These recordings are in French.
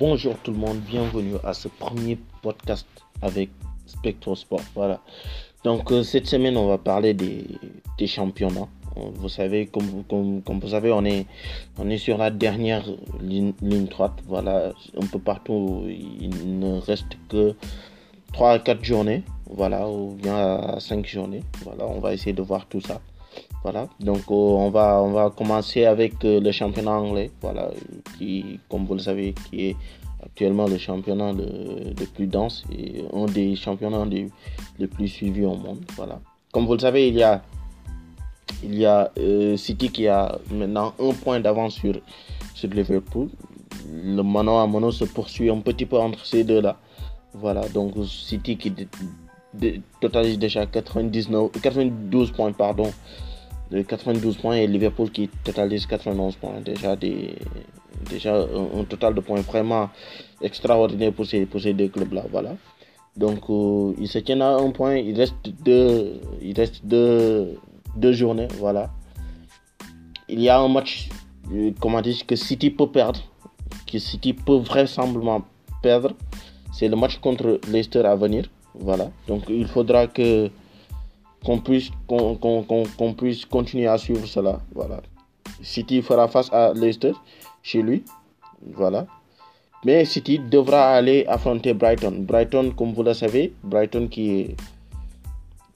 Bonjour tout le monde, bienvenue à ce premier podcast avec Spectrosport. Voilà. Donc euh, cette semaine, on va parler des, championnats. Euh, Vous savez, comme, vous savez, on est, sur la dernière ligne, droite. Voilà, un peu partout, il ne reste que 3 à 4 journées. Voilà, ou bien à 5 journées. Voilà, on va essayer de voir tout ça. Voilà, donc euh, on, va, on va commencer avec euh, le championnat anglais, voilà, qui, comme vous le savez, qui est actuellement le championnat le, le plus dense et un des championnats les, les, plus suivis au monde. Voilà. Comme vous le savez, il y a, il y a euh, City qui a maintenant un point d'avance sur, sur Liverpool. Le mano à mano se poursuit un petit peu entre ces deux-là. Voilà, donc City qui totalise déjà 99, 92 points, pardon, de 92 points et Liverpool qui totalise 91 points. Déjà, des, déjà un, un, total de points vraiment extraordinaire pour ces, pour ces deux clubs-là. Voilà. Donc, euh, ils se tiennent à un point. Il reste deux, il reste deux, deux journées. Voilà. Il y a un match, euh, comment dire, que City peut perdre. Que City peut vraisemblablement perdre. C'est le match contre Leicester à venir. Voilà. Donc, il faudra que qu'on puisse, qu'on qu qu puisse continuer à suivre cela. Voilà. City fera face à Leicester chez lui. Voilà. Mais City devra aller affronter Brighton. Brighton, comme vous le savez, Brighton qui est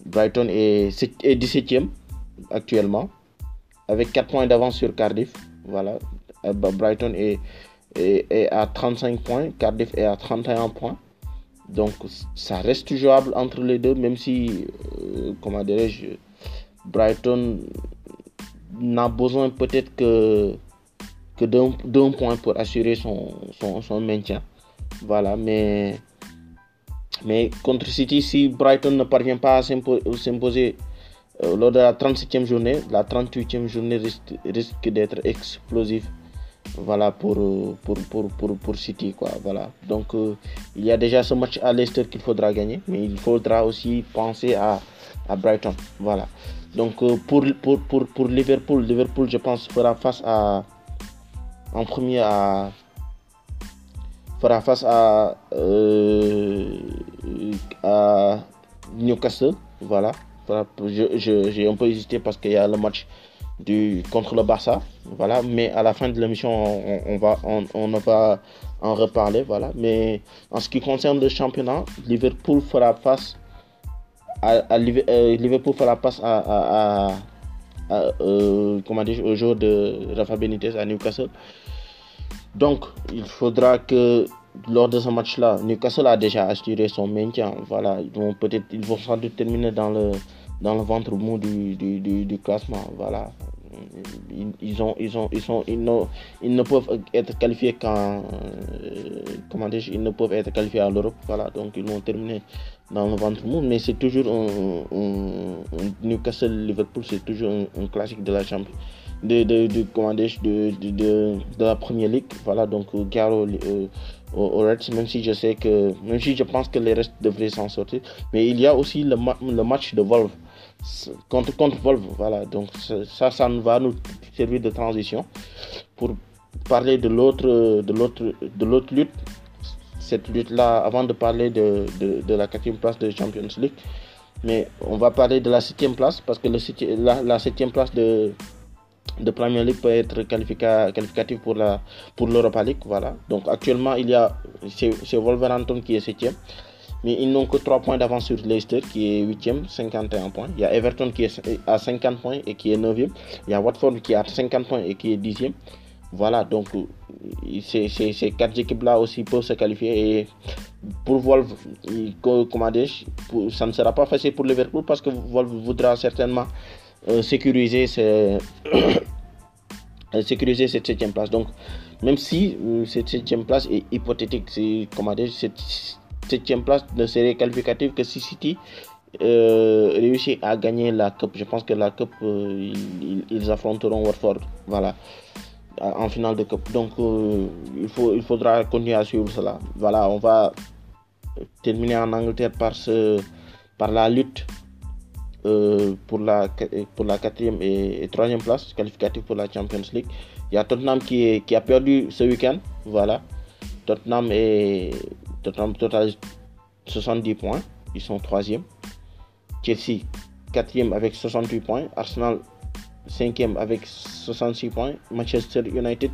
Brighton est, est 17e actuellement avec 4 points d'avance sur Cardiff. Voilà. Brighton est, est, est, à 35 points, Cardiff est à 31 points. Donc ça reste jouable entre les deux, même si, euh, comment dirais-je, Brighton n'a besoin peut-être que, d'un point pour assurer son, maintien. Voilà, mais, contre City, si Brighton ne parvient pas à s'imposer euh, lors de la 37e journée, la 38e journée risque d'être explosive voilà pour, pour, pour, pour, pour City quoi voilà. Donc euh, il y a déjà ce match à Leicester qu'il faudra gagner mais il faudra aussi penser à, à Brighton voilà. Donc euh, pour, pour, pour, pour Liverpool Liverpool je pense fera face à en premier à fera face à, euh, à Newcastle voilà. J'ai je, je, un peu hésité parce qu'il y a le match du, contre le Barça. Voilà. Mais à la fin de l'émission, on, on, va, on, va en reparler. Voilà. Mais en ce qui concerne le championnat, Liverpool fera face à, euh, Liverpool fera face à, euh, comment dire, au jour de Rafa Benitez à Newcastle. Donc, il faudra que lors de ce match-là, Newcastle a déjà assuré son maintien. Voilà, ils peut-être, ils vont sans doute terminer dans le dans le ventre mou du, du, du, du classement. Voilà. Ils, ils, ont, ils, ont, ils, sont, ils, ne, ils ne peuvent être qualifiés qu'en. Euh, comment dire Ils ne peuvent être qualifiés à l'Europe. Voilà. Donc ils vont terminer dans le ventre mou. Mais c'est toujours un, un, un Newcastle-Liverpool, c'est toujours un, un, classique de la Champions. De, de, de, comment de, de, de, la première ligue. Voilà. Donc Garo. Euh, aux Reds, même si je sais que, même si je pense que les restes devraient s'en sortir. Mais il y a aussi le, ma le match de Wolves contre, contre Wolves. Voilà, donc ça, ça va nous servir de transition pour parler de l'autre, de l'autre, de l'autre lutte. Cette lutte-là, avant de parler de, de, la quatrième place de Champions League, mais on va parler de la septième place parce que le la, la septième place de de Premier League peut être qualificatif pour la pour l'Europa League voilà donc actuellement il y a c'est Wolverhampton qui est septième mais ils n'ont que 3 points d'avance sur Leicester qui est 8e 51 points. Il y a Everton qui est à 50 points et qui est 9e il y a Watford qui est à 50 points et qui est 10e voilà donc ces, ces, quatre équipes là aussi peuvent se qualifier. Et pour Wolves comment ça ne sera pas facile pour Liverpool parce que Wolves voudra certainement euh, sécuriser, ce... sécuriser cette septième place. Donc, même si euh, cette septième place est hypothétique, c'est comment cette septième place ne serait qualificative que si City euh, réussit à gagner la Coupe. Je pense que la Coupe, euh, ils, affronteront Watford. Voilà en finale de coupe. Donc euh, il, faut, il faudra continuer à suivre cela. Voilà, on va terminer en Angleterre par, ce, par la lutte pour, la, pour la quatrième et, et troisième place qualificative pour la Champions League. Il y a Tottenham qui, qui a perdu ce week-end. Voilà. Tottenham est Total 70 points. Ils sont troisième. Chelsea quatrième avec 68 points. Arsenal cinquième avec 66 points. Manchester United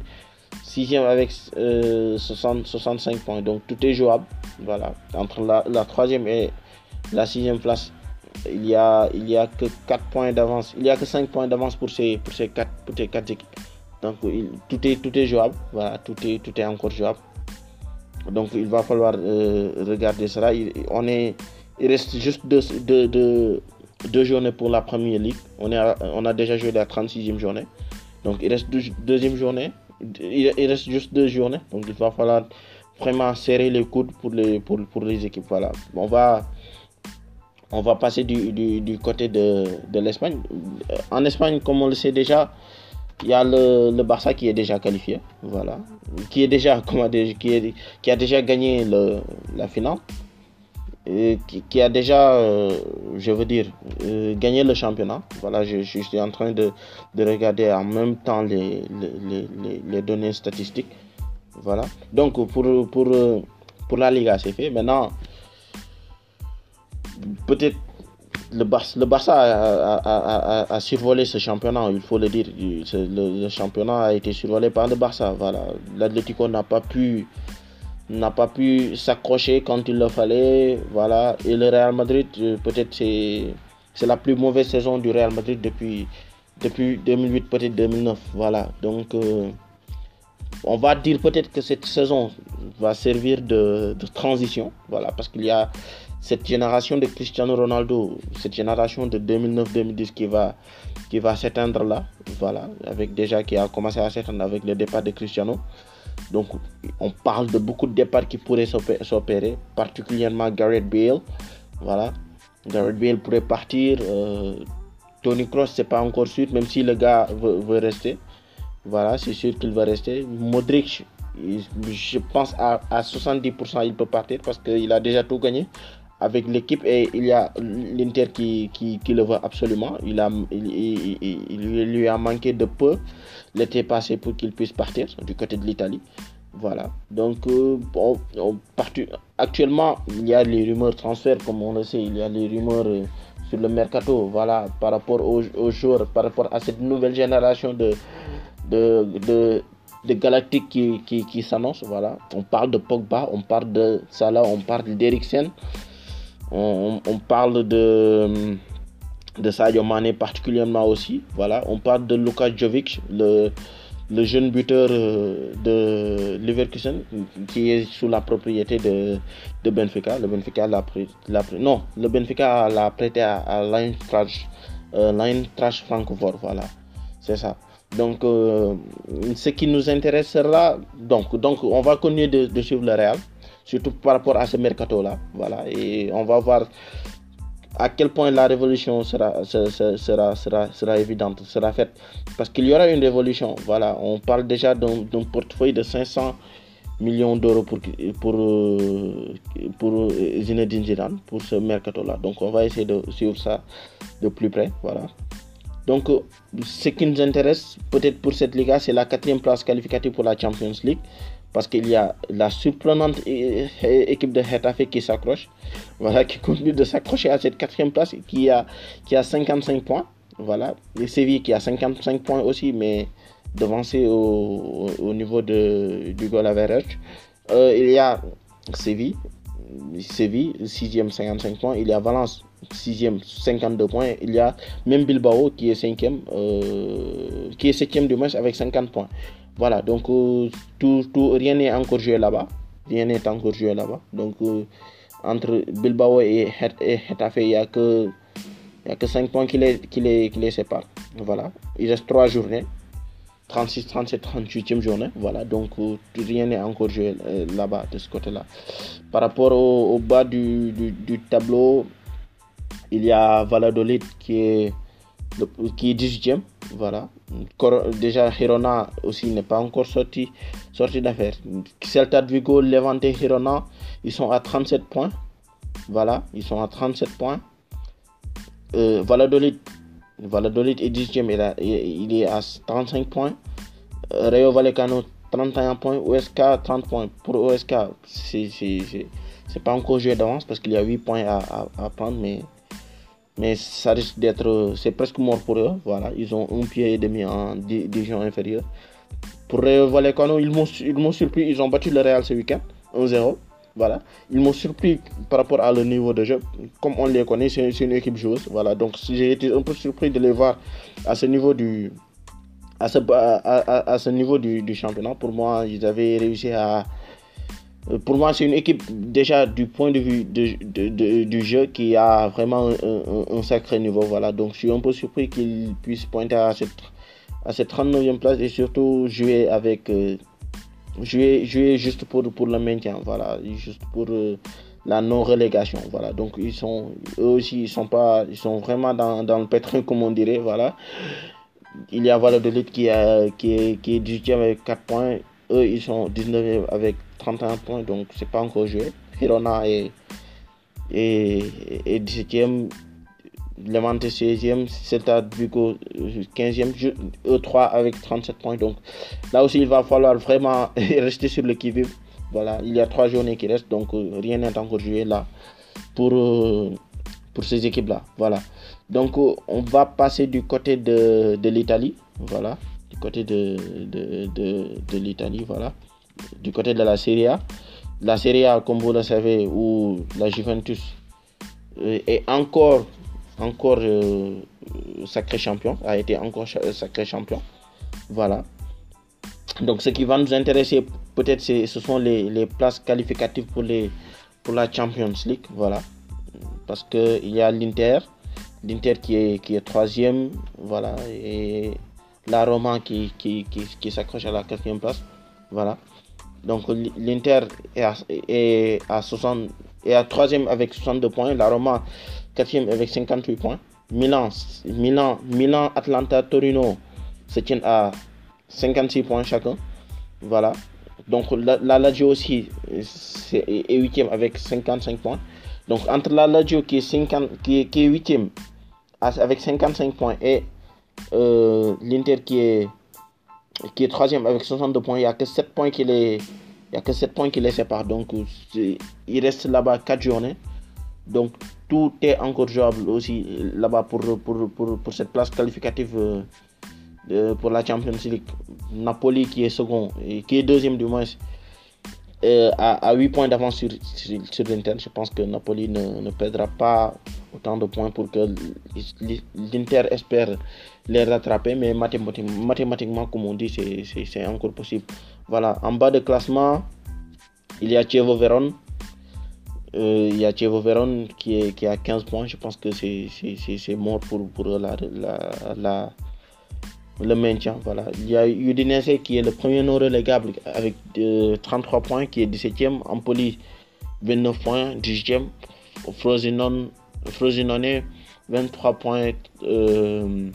sixième avec 65 points. Donc tout est jouable. Voilà. Entre la, troisième et la sixième place, il y a, il y a que 4 points d'avance. Il y a que 5 points d'avance pour ces, pour ces 4, pour ces 4 équipes. Donc tout, est, tout est jouable. Voilà, tout est, tout est encore jouable. Donc il va falloir euh, regarder cela. Il, on est, il reste juste deux, deux, deux, journées pour la première ligue. On, est on a déjà joué la 36e journée. Donc il reste deux, deuxième journée. Il, reste juste deux journées. Donc il va falloir vraiment serrer les coudes pour les, pour, pour les équipes. Voilà. On va on va passer du, du, du côté de, de l'Espagne. En Espagne, comme on le sait déjà, il y a le, le, Barça qui est déjà qualifié, voilà, qui est déjà, comment dire, qui, est, qui a déjà gagné le, la finale, qui, qui, a déjà, euh, je veux dire, euh, gagné le championnat. Voilà, je, je, suis en train de, de regarder en même temps les, les, les, les données statistiques. Voilà. Donc pour, pour, pour la Liga, c'est fait. Maintenant, peut-être le Barça, a, survolé ce championnat, il faut le dire. Le, championnat a été survolé par le Barça. Voilà. L'Atlético n'a pas pu n'a pas pu s'accrocher quand il le fallait. Voilà. Et le Real Madrid, peut-être c'est c'est la plus mauvaise saison du Real Madrid depuis depuis 2008 peut-être 2009. Voilà. Donc euh, on va dire peut-être que cette saison va servir de, de transition. Voilà, parce qu'il y a cette génération de Cristiano Ronaldo, cette génération de 2009-2010 qui va, qui va s'éteindre là, voilà, avec déjà qui a commencé à s'éteindre avec le départ de Cristiano. Donc, on parle de beaucoup de départs qui pourraient s'opérer, particulièrement Gareth Bale, voilà. Gareth Bale pourrait partir. Euh, Tony Kroos, c'est pas encore sûr, même si le gars veut, rester. Voilà, c'est sûr qu'il va rester. Modric, je pense à 70% il peut partir parce qu'il a déjà tout gagné avec l'équipe et il y a l'Inter qui, qui, le veut absolument. Il, a, il, lui a manqué de peu l'été passé pour qu'il puisse partir du côté de l'Italie. Voilà. Donc, euh, actuellement, il y a les rumeurs transfert, comme on le sait, il y a les rumeurs euh, sur le mercato, voilà, par rapport aux, aux joueurs, par rapport à cette nouvelle génération de, de, de, de Galactiques qui, qui, qui s'annonce. Voilà. On parle de Pogba, on parle de Salah, on parle d'Eriksen. On, parle de, de Sadio Mane particulièrement aussi. Voilà. On parle de Luka Jovic, le, le jeune buteur de Leverkusen qui est sous la propriété de, de Benfica. Le Benfica l'a non, le Benfica l'a prêté à, à l'Eintracht euh, Francfort. Voilà. C'est ça. Donc, euh, ce qui nous intéressera, donc, donc on va continuer de suivre le Real surtout par rapport à ce mercato-là. Voilà, et on va voir à quel point la révolution sera, sera, sera, sera, évidente, sera faite. Parce qu'il y aura une révolution. Voilà, on parle déjà d'un portefeuille de 500 millions d'euros pour, pour, pour Zinedine Zidane, pour ce mercato-là. Donc on va essayer de suivre ça de plus près. Voilà. Donc ce qui nous intéresse peut-être pour cette Liga, c'est la quatrième place qualificative pour la Champions League parce qu'il y a la surprenante équipe de Getafe qui s'accroche, voilà, qui continue de s'accrocher à cette quatrième place, qui a, qui a 55 points, voilà, et Séville qui a 55 points aussi, mais devancé au, au niveau de, du goal average. Euh, il y a Séville, Séville, 6e, 55 points, il y a Valence, 6e, 52 points, il y a même Bilbao qui est 5e, euh, qui est 7e du match avec 50 points. Voilà, donc euh, tout, tout, rien n'est encore joué là-bas. Rien n'est encore joué là-bas. Donc euh, entre Bilbao et, Getafe, il n'y a, que, a que 5 points qui les, qui, les, qui les séparent. Voilà, il reste 3 journées. 36, 37, 38e journée. Voilà, donc euh, rien n'est encore joué là-bas, de ce côté-là. Par rapport au, au bas du, du, du, tableau, il y a Valladolid qui est, qui est 18e. Voilà. Déjà, Hirona aussi n'est pas encore sorti, sorti d'affaire. Celta de Vigo, Levante, Hirona, ils sont à 37 points. Voilà, ils sont à 37 points. Euh, Valladolid, Valladolid est 10e, il, il est à 35 points. Rayo Vallecano, 31 points, OSK 30 points. Pour OSK, c'est pas encore joué d'avance parce qu'il y a 8 points à, prendre, mais, mais ça risque d'être. C'est presque mort pour eux. Voilà, ils ont un pied et demi en division inférieure. Pour Vallecano, ils m'ont surpris, ils ont battu le Real ce week-end, 1-0. Voilà. Ils m'ont surpris par rapport à leur niveau de jeu. Comme on les connaît, c'est une équipe joueuse. Voilà. Donc j'ai été un peu surpris de les voir à ce niveau du, à ce, à, ce niveau du, championnat. Pour moi, ils avaient réussi à. Pour moi, c'est une équipe déjà du point de vue du jeu qui a vraiment un, sacré niveau. Voilà. Donc je suis un peu surpris qu'ils puissent pointer à cette, à cette 39e place et surtout jouer avec. Euh, jouer, jouer juste pour, pour le maintien, voilà, juste pour euh, la non-relégation, voilà. Donc ils sont, eux aussi, ils sont pas, ils sont vraiment dans, dans le pétrin, comme on dirait, voilà. Il y a Valladolid qui, a, qui, qui est 18e avec 4 points, eux ils sont 19e avec 31 points, donc c'est pas encore joué. Hirona est, est, est 17e Levante 16e, Celta Vigo 15e, E3 avec 37 points. Donc là aussi, il va falloir vraiment rester sur le qui Voilà, il y a trois journées qui restent, donc euh, rien n'est encore joué là pour, euh, ces équipes-là. Voilà. Donc euh, on va passer du côté de, de l'Italie. Voilà. Du côté de, de, de l'Italie, voilà. Du côté de la Serie A. La Serie A, comme vous le savez, où la Juventus est encore encore euh, sacré champion, a été encore euh, sacré champion. Voilà. Donc ce qui va nous intéresser peut-être ce sont les, places qualificatives pour, les, pour la Champions League. Voilà. Parce qu'il y a l'Inter, l'Inter qui est, qui est troisième, voilà, et la Roma qui, qui, qui, s'accroche à la quatrième place. Voilà. Donc l'Inter est à, est à 60 et à troisième avec 62 points. La Roma quatrième avec 58 points. Milan, Milan, Milan, Atlanta, Torino se tiennent à 56 points chacun. Voilà. Donc la, Lazio aussi est huitième avec 55 points. Donc entre la Lazio qui est, 50, qui est, huitième avec 55 points et euh, l'Inter qui est qui est troisième avec 62 points, il n'y a que 7 points qui les il y a que 7 points qui les séparent. Donc il reste là-bas 4 journées. Donc tout est encore jouable aussi là-bas pour, pour, pour, pour, cette place qualificative euh, pour la Champions League. Napoli qui est second et qui est deuxième du moins euh, à, 8 points d'avance sur, sur, l'Inter. Je pense que Napoli ne, ne, perdra pas autant de points pour que l'Inter espère les rattraper. Mais mathématiquement, comme on dit, c'est encore possible. Voilà, en bas de classement, il y a Chievo Veron euh, il y a Chievo Veron qui, est, qui a 15 points. Je pense que c'est mort pour, pour la, la, le maintien. Voilà. Il y a Udinese qui est le premier non relégable avec 33 euh, points, qui est 17e. Empoli, 29 points, 18e. Frosinone, Frosinone 23 points, 30, euh,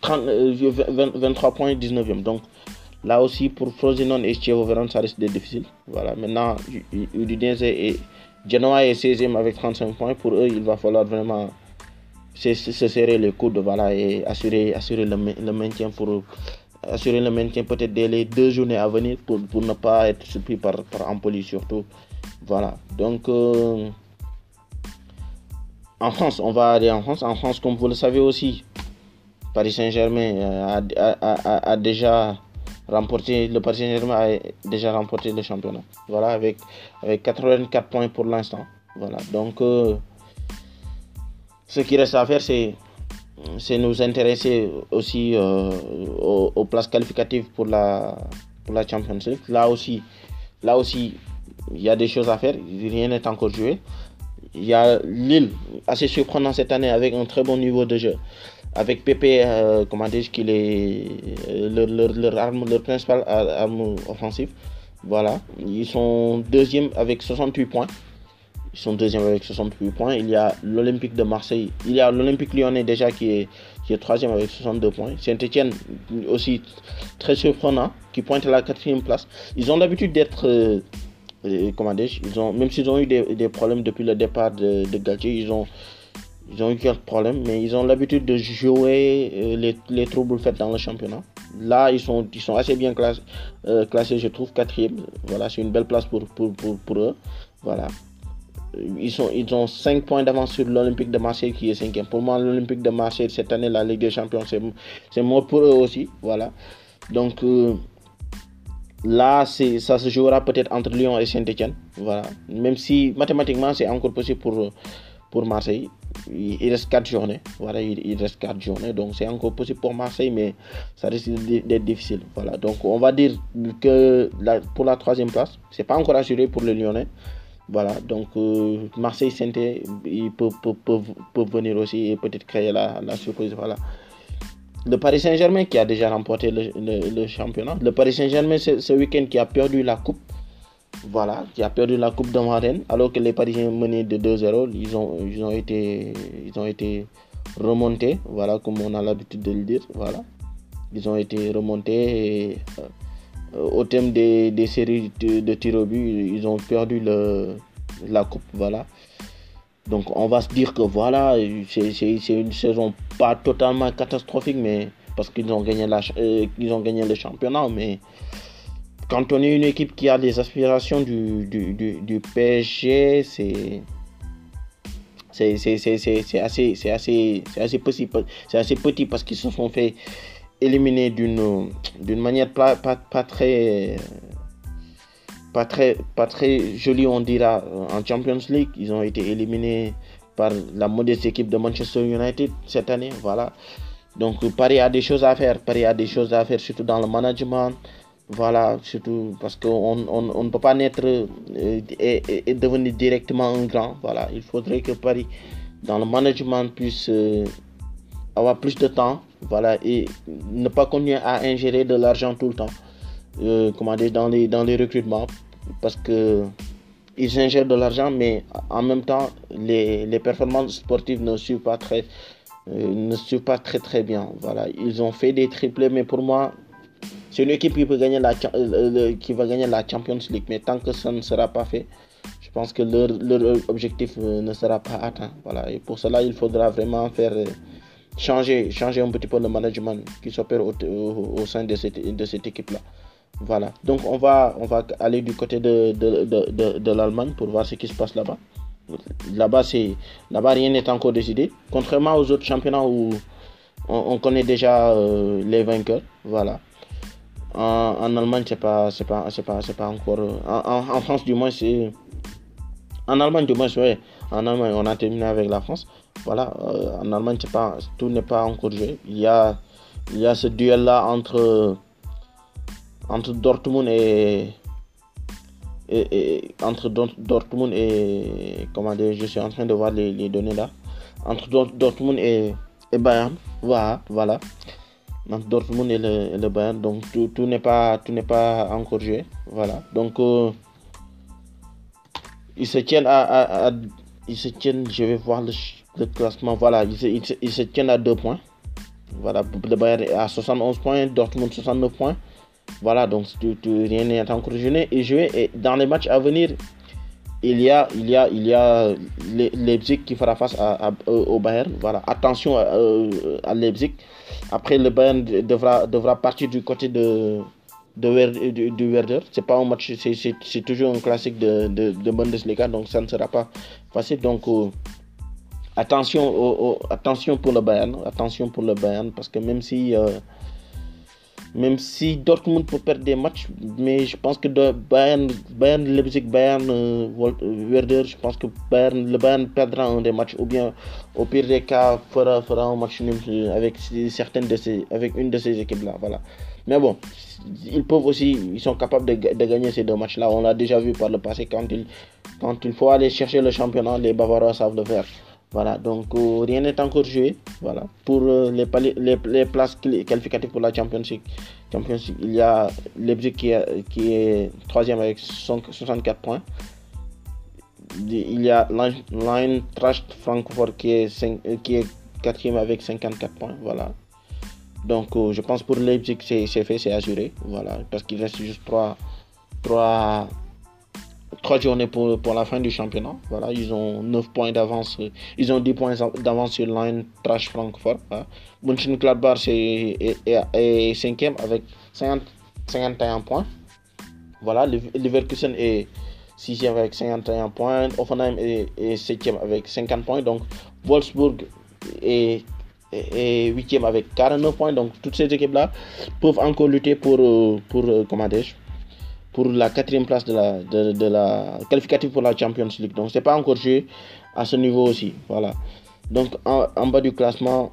23 points, 19e. Donc là aussi, pour Frosinone et Chievo Veron, ça d'être difficile. Voilà. Maintenant, Udinese est Genoa est 16e avec 35 points. Pour eux, il va falloir vraiment se, serrer les coudes voilà, et assurer, assurer le, maintien pour assurer le maintien peut-être dès les deux journées à venir pour, pour ne pas être surpris par, par Empoli surtout. Voilà. Donc euh, en France, on va aller en France. En France, comme vous le savez aussi, Paris Saint-Germain euh, a, déjà remporté, le Paris Saint-Germain a déjà remporté le championnat. Voilà, avec, avec 84 points pour l'instant. Voilà, donc euh, ce qui reste à faire, c'est c'est nous intéresser aussi euh, aux, places qualificatives pour la, pour la Champions League. Là aussi, là aussi, il y a des choses à faire. Rien n'est encore joué. Il y a Lille, assez surprenant cette année, avec un très bon niveau de jeu avec Pepe, euh, comment dire, qu'il est euh, leur, leur, leur arme offensive. Voilà, ils sont deuxième avec 68 points. Ils sont deuxième avec 68 points. Il y a l'Olympique de Marseille. Il y a l'Olympique lyonnais déjà qui est, qui est troisième avec 62 points. Saint-Etienne aussi très surprenant, qui pointe à la quatrième place. Ils ont l'habitude d'être, euh, comment dire, ils ont, même s'ils ont eu des, des, problèmes depuis le départ de, de Galtier, ils ont ils ont eu quelques problèmes, mais ils ont l'habitude de jouer euh, les, les, troubles faits dans le championnat. Là, ils sont, ils sont assez bien classés, classés je trouve, quatrième. Voilà, c'est une belle place pour, pour, pour, eux. Voilà. Ils, sont, ils ont 5 points d'avance sur l'Olympique de Marseille qui est cinquième. Pour moi, l'Olympique de Marseille, cette année, la Ligue des Champions, c'est mort pour eux aussi. Voilà. Donc, Là, ça se jouera peut-être entre Lyon et Saint-Etienne. Voilà. Même si mathématiquement, c'est encore possible pour, pour Marseille. Il reste 4 journées. Voilà, il, reste 4 journées. Donc, c'est encore possible pour Marseille, mais ça risque d'être difficile. Voilà. Donc, on va dire que pour la troisième place, c'est pas encore assuré pour les Lyonnais. Voilà. Donc, euh, Marseille, saint ils peuvent, venir aussi et peut-être créer la, la surprise. Voilà le Paris Saint-Germain qui a déjà remporté le, championnat. Le Paris Saint-Germain, ce week-end, qui a perdu la coupe. Voilà, qui a perdu la coupe de Rennes, alors que les Parisiens menaient de 2-0. Ils ont, ils, ont été, ils ont été remontés, voilà, comme on a l'habitude de le dire. Voilà. Ils ont été remontés euh, au thème des, séries de, de tirs au but, ils ont perdu le, la coupe. Voilà. Donc on va se dire que voilà, c'est une saison pas totalement catastrophique, mais parce qu'ils ont, gagné euh, ont gagné le championnat. Mais quand on est une équipe qui a des aspirations du, du, PSG, c'est c'est assez, assez, assez, petit, assez petit parce qu'ils se sont fait éliminer d'une manière pas très pas très, pas très joli, on dira, en Champions League. Ils ont été éliminés par la modeste équipe de Manchester United cette année. Voilà. Donc Paris a des choses à faire. Paris a des choses à faire, surtout dans le management. Voilà, surtout parce qu'on on, on ne peut pas naître euh, et, devenir directement un grand. Voilà, il faudrait que Paris, dans le management, puisse euh, avoir plus de temps. Voilà, et ne pas continuer à ingérer de l'argent tout le temps euh, dans les, dans les recrutements parce que ils ingèrent de l'argent, mais en même temps, les, performances sportives ne suivent pas très, euh, ne pas très très bien. Voilà, ils ont fait des triplés, mais pour moi, c'est une équipe euh, qui va gagner la Champions League. Mais tant que ça ne sera pas fait, je pense que leur, objectif euh, ne sera pas atteint. Voilà, et pour cela, il faudra vraiment faire changer, changer un petit peu le management qui s'opère au, sein de cette, de cette équipe-là. Voilà, donc on va, on va aller du côté de, de, de, de l'Allemagne pour voir ce qui se passe là-bas. Là-bas, là-bas rien n'est encore décidé. Contrairement aux autres championnats où on, connaît déjà euh, les vainqueurs. Voilà. En, en Allemagne, c'est pas, c'est pas, c'est pas, c'est pas encore. Euh, en, France, du moins, c'est. En Allemagne, du moins, ouais. En Allemagne, on a terminé avec la France. Voilà. Euh, en Allemagne, c'est pas, tout n'est pas encore joué. Il y a, il y a ce duel-là entre entre Dortmund et, et, entre Dortmund et comment dire, je suis en train de voir les, données là. Entre Dortmund et, et, Bayern voilà voilà. Entre Dortmund et le, Bayern donc tout, n'est pas tout n'est pas encore joué voilà. Donc euh, ils se tiennent à, ils se tiennent je vais voir le, le classement voilà ils se, ils, se, tiennent à deux points. Voilà le Bayern est à 71 points Dortmund 69 points voilà, donc rien n'est encore joué. Et joué. Et dans les matchs à venir, il y a, il y a, il y a Leipzig qui fera face à, au Bayern. Voilà, attention à, à, Leipzig. Après, le Bayern devra, devra partir du côté de, de, du, Werder. C'est pas un match, c'est toujours un classique de, de, de, Bundesliga, donc ça ne sera pas facile. Donc, euh, attention, attention pour le Bayern, attention pour le Bayern, parce que même si euh, même si Dortmund peut perdre des matchs, mais je pense que Bayern, Bayern Leipzig, Bayern, euh, Werder, je pense que Bayern, le Bayern perdra un des matchs, ou bien au pire des cas fera, fera un match nul avec certaines de ces, avec une de ces équipes-là, voilà. Mais bon, ils peuvent aussi, ils sont capables de, de gagner ces deux matchs-là. On l'a déjà vu par le passé quand quand il faut aller chercher le championnat, les Bavarois savent le faire. Voilà, donc euh, rien n'est encore joué. Voilà, pour euh, les, les, places qualificatives pour la Champions League, il y a Leipzig qui est, troisième avec 64 points. Il y a Trash Francfort qui est, euh, qui est quatrième avec 54 points. Voilà. Donc je pense pour Leipzig c'est fait, c'est assuré. Voilà, parce qu'il reste juste 3, 3, trois journées pour, pour la fin du championnat. Ils ont 9 points d'avance. Ils ont 10 points d'avance sur Line Trash Francfort. Voilà. Mönchengladbach est, est, 5 avec 50, 51 points. Voilà, Leverkusen est 6e avec 51 points. Offenheim est, est 7e avec 50 points. Wolfsburg est et 8e avec 49 points. Donc toutes ces équipes-là peuvent encore lutter pour, euh, pour, euh, comment pour la quatrième place de la, de, la qualificative pour la Champions League. Donc c'est pas encore joué à ce niveau aussi. Voilà. Donc en, bas du classement,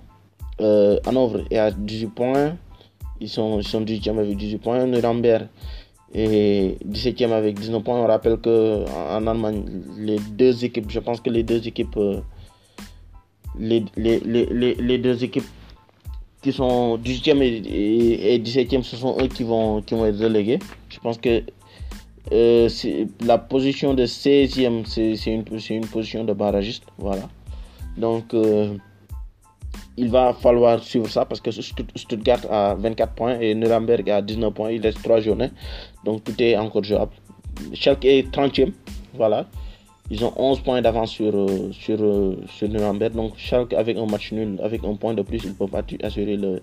euh, Hanovre est à 18 points. Ils sont, ils sont 18e avec 18 points. Nuremberg est 17e avec 19 points. On rappelle que en Allemagne, les deux équipes, je pense que les deux équipes euh, les, les, les, les, deux équipes qui sont 18e et, 17e, ce sont eux qui vont, qui vont être relégués. Je pense que euh, la position de 16e, c'est une, une, position de barragiste. Voilà. Donc, euh, il va falloir suivre ça parce que Stuttgart a 24 points et Nuremberg a 19 points. Il reste 3 journées. Donc, tout est encore jouable. Schalke est 30e. Voilà. Ils ont 11 points d'avance sur, euh, sur, sur Nuremberg. Donc, Schalke, avec un match nul, avec un point de plus, ils peuvent assurer le,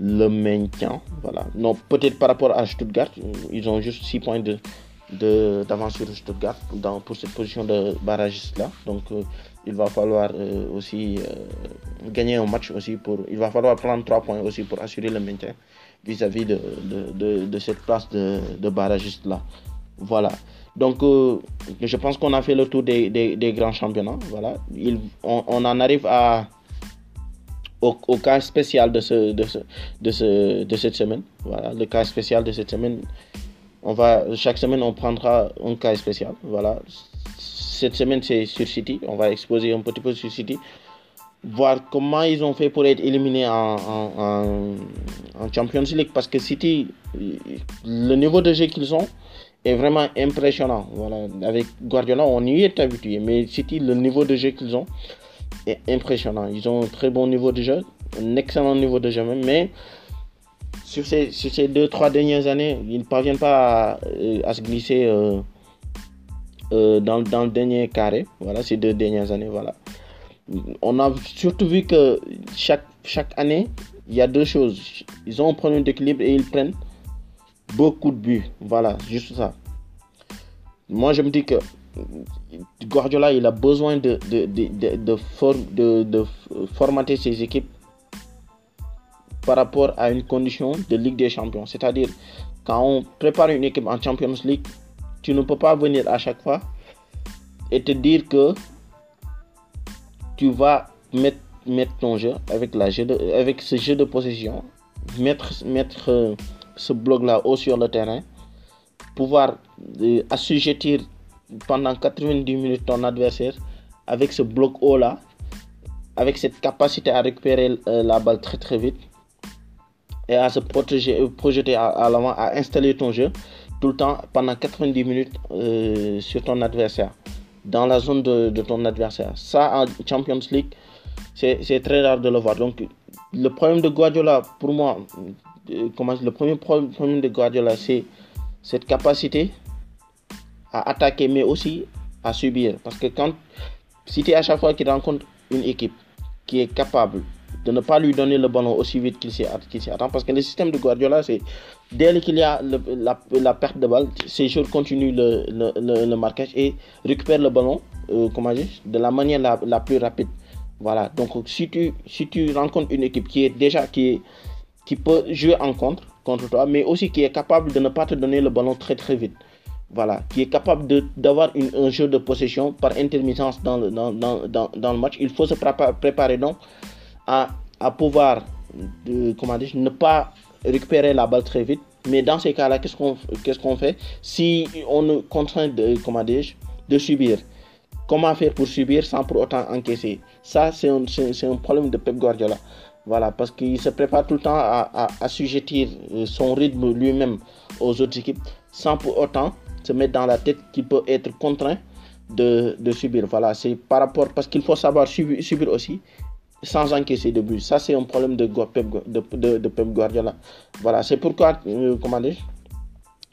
le maintien. Voilà. Non, peut-être par rapport à Stuttgart, ils ont juste 6 points de, d'avance sur Stuttgart pour cette position de barragiste là. Donc, euh, il va falloir aussi gagner un match aussi pour. Il va falloir prendre 3 points aussi pour assurer le maintien vis-à-vis de, cette place de, de barragiste là. Voilà. Donc, euh, je pense qu'on a fait le tour des, grands championnats. Voilà. on, en arrive au, cas spécial de cette semaine. Voilà, le cas spécial de cette semaine. On va, chaque semaine, on prendra un cas spécial. Voilà. Cette semaine, c'est sur City. On va exposer un petit peu sur City. Voir comment ils ont fait pour être éliminés en, Champions League. Parce que City, le niveau de jeu qu'ils ont, est vraiment impressionnant. Voilà. Avec Guardiola, on y est habitué, mais City, le niveau de jeu qu'ils ont est impressionnant. Ils ont un très bon niveau de jeu, un excellent niveau de jeu même, sur ces, sur ces deux, trois dernières années, ils ne parviennent pas à, euh, se glisser euh, euh, dans, le dernier carré. Voilà, ces deux dernières années, voilà. On a surtout vu que chaque, année, il y a deux choses. Ils ont un problème d'équilibre et ils prennent beaucoup de buts. Voilà, juste ça. Moi, je me dis que Guardiola, il a besoin de, de, de, de, de formater ses équipes par rapport à une condition de Ligue des Champions. C'est-à-dire, quand on prépare une équipe en Champions League, tu ne peux pas venir à chaque fois et te dire que tu vas mettre, mettre ton jeu avec, la jeu avec ce jeu de possession, mettre, mettre ce bloc-là haut sur le terrain, pouvoir euh, assujettir pendant 90 minutes ton adversaire avec ce bloc haut-là, avec cette capacité à récupérer euh, la balle très très vite et à se protéger, euh, projeter à, l'avant, à installer ton jeu tout le temps pendant 90 minutes sur ton adversaire, dans la zone de, ton adversaire. Ça, en Champions League, c'est très rare de le voir. Donc, le problème de Guardiola, pour moi, le premier problème de Guardiola, c'est cette capacité à attaquer, mais aussi à subir. Parce que quand, si tu à chaque fois qu'il rencontre une équipe qui est capable de ne pas lui donner le ballon aussi vite qu'il s'y attend, parce que le système de Guardiola, c'est dès qu'il y a la, perte de balle, ces joueurs continuent le, le, marquage et récupèrent le ballon euh, comment dire, de la manière la, la, plus rapide. Voilà, donc si tu, si tu rencontres une équipe qui est déjà qui qui peut jouer en contre contre toi, mais aussi qui est capable de ne pas te donner le ballon très très vite. Voilà, qui est capable d'avoir un jeu de possession par intermittence dans le, dans, dans, dans, le match. Il faut se préparer donc à, à pouvoir de, comment dire, ne pas récupérer la balle très vite. Mais dans ces cas-là, qu'est-ce qu'on qu'est-ce qu'on fait? Si on est contraint de, comment dire, de subir Comment faire pour subir sans pour autant encaisser? Ça, c'est un, un problème de Pep Guardiola. Voilà, parce qu'il se prépare tout le temps à, assujettir euh, son rythme lui-même aux autres équipes sans pour autant se mettre dans la tête qu'il peut être contraint de, subir. Voilà, c'est par rapport, parce qu'il faut savoir subir, aussi sans encaisser de but. Ça, c'est un problème de, Pep Guardiola. Voilà, c'est pourquoi, euh, comment dire,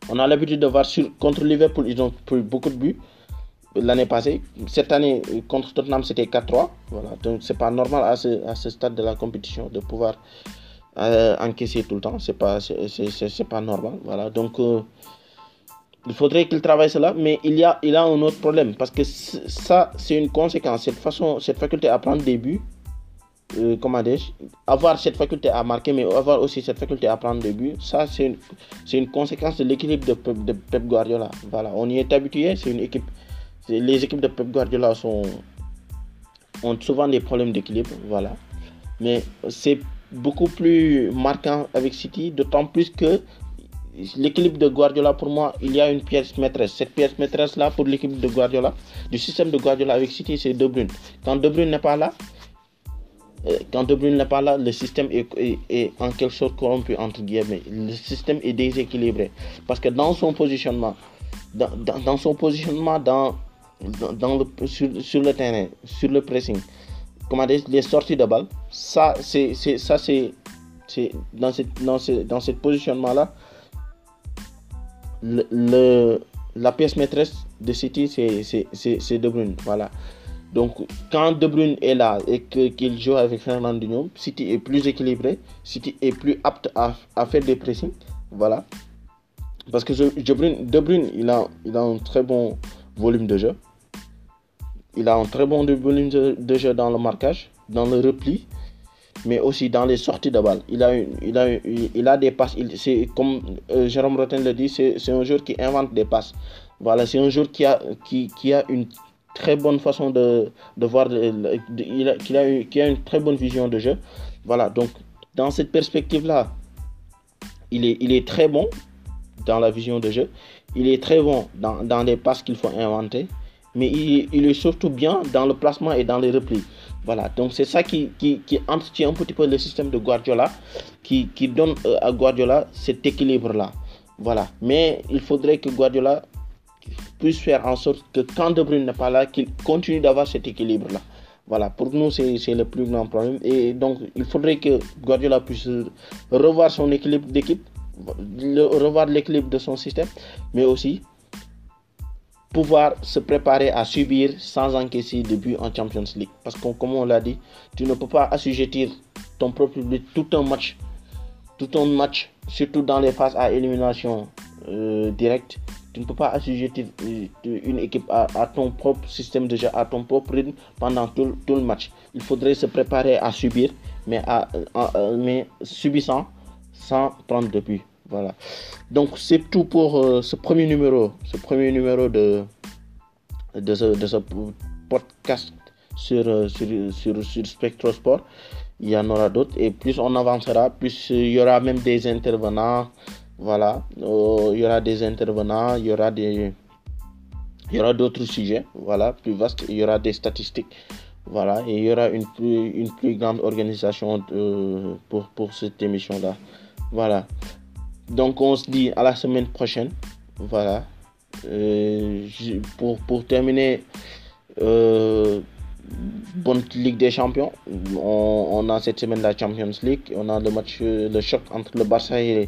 On a l'habitude de voir contre Liverpool, ils ont pris beaucoup de buts l'année passée. Cette année, contre Tottenham, c'était 4-3. Voilà. Donc, c'est pas normal à ce, stade de la compétition de pouvoir euh, encaisser tout le temps. C'est pas, c'est, pas normal. Voilà. Donc, euh, il faudrait qu'il travaille cela, mais il y a, il a un autre problème parce que ça, c'est une conséquence. Cette façon, cette faculté à prendre des buts, euh, comment dire, avoir cette faculté à marquer, mais avoir aussi cette faculté à prendre des buts, ça, c'est une, une conséquence de l'équilibre de, Pep Guardiola. Voilà, on y est habitué. C'est une équipe les équipes de Pep Guardiola sont, ont souvent des problèmes d'équilibre, voilà. Mais c'est beaucoup plus marquant avec City, d'autant plus que l'équilibre de Guardiola, pour moi, il y a une pièce maîtresse. Cette pièce maîtresse-là, pour l'équipe de Guardiola, du système de Guardiola avec City, c'est De Bruyne. Quand De Bruyne n'est pas là, quand De Bruyne n'est pas là, le système est, en quelque sorte corrompu, entre guillemets. Le système est déséquilibré. Parce que dans son positionnement, dans, son positionnement, dans sur, le terrain, sur le pressing, comment les sorties de balle, ça, c'est, c'est, dans ce, positionnement-là, la pièce maîtresse de City, c'est De Bruyne. Voilà. Donc, quand De Bruyne est là et qu'il joue avec Fernandinho, City est plus équilibré, City est plus apte à, à faire des pressings. Voilà. Parce que De Bruyne, de Bruyne il, a, il a un très bon volume de jeu. Il a un très bon volume de, jeu dans le marquage, dans le repli, mais aussi dans les sorties de balle. Il a, il a, il a des passes. Comme euh, Jérôme Rotten le dit, c'est un joueur qui invente des passes. Voilà, c'est un joueur qui a, qui, qui, a une très bonne façon de, voir, il, a, une très bonne vision de jeu. Voilà, donc dans cette perspective-là, il est, très bon dans la vision de jeu. Il est très bon dans, les passes qu'il faut inventer mais il, est surtout bien dans le placement et dans les replis. Voilà, donc c'est ça qui, entretient un petit peu le système de Guardiola, qui, qui donne euh, à Guardiola cet équilibre-là. Voilà, mais il faudrait que Guardiola puisse faire en sorte que quand De Bruyne n'est pas là, qu'il continue d'avoir cet équilibre-là. Voilà, pour nous, c'est le plus grand problème. Et donc, il faudrait que Guardiola puisse revoir son équilibre d'équipe, revoir l'équilibre de son système, mais aussi pouvoir se préparer à subir sans encaisser de but en Champions League. Parce que comme on l'a dit, tu ne peux pas assujettir ton propre public tout un match, tout un match, surtout dans les phases à élimination euh, directe. Tu ne peux pas assujettir euh, une équipe à, ton propre système de jeu, à ton propre rythme pendant tout, le match. Il faudrait se préparer à subir, mais, à, mais subissant sans prendre de but. Voilà. Donc c'est tout pour euh, ce premier numéro, ce premier numéro de, de, ce, podcast sur, euh, sur, sur, sur Spectrosport. Il y en aura d'autres et plus on avancera, plus il y aura même des intervenants. Voilà, euh, il y aura des intervenants, il y aura des, il y aura d'autres sujets, voilà, plus vastes. Il y aura des statistiques, voilà, et il y aura une plus, une plus grande organisation pour, pour cette émission-là. Voilà. Donc on se dit à la semaine prochaine. Voilà. Euh, pour, pour terminer, euh, bonne Ligue des Champions. On, a cette semaine la Champions League. On a le match, le choc entre le Barça et,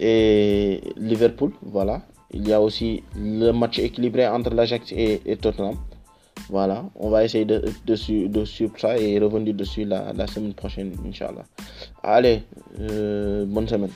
Liverpool. Voilà. Il y a aussi le match équilibré entre l'Ajax et, Tottenham. Voilà, on va essayer de, de, de, suivre ça et revenir dessus la, la semaine prochaine, Inch'Allah. Allez, euh, bonne semaine.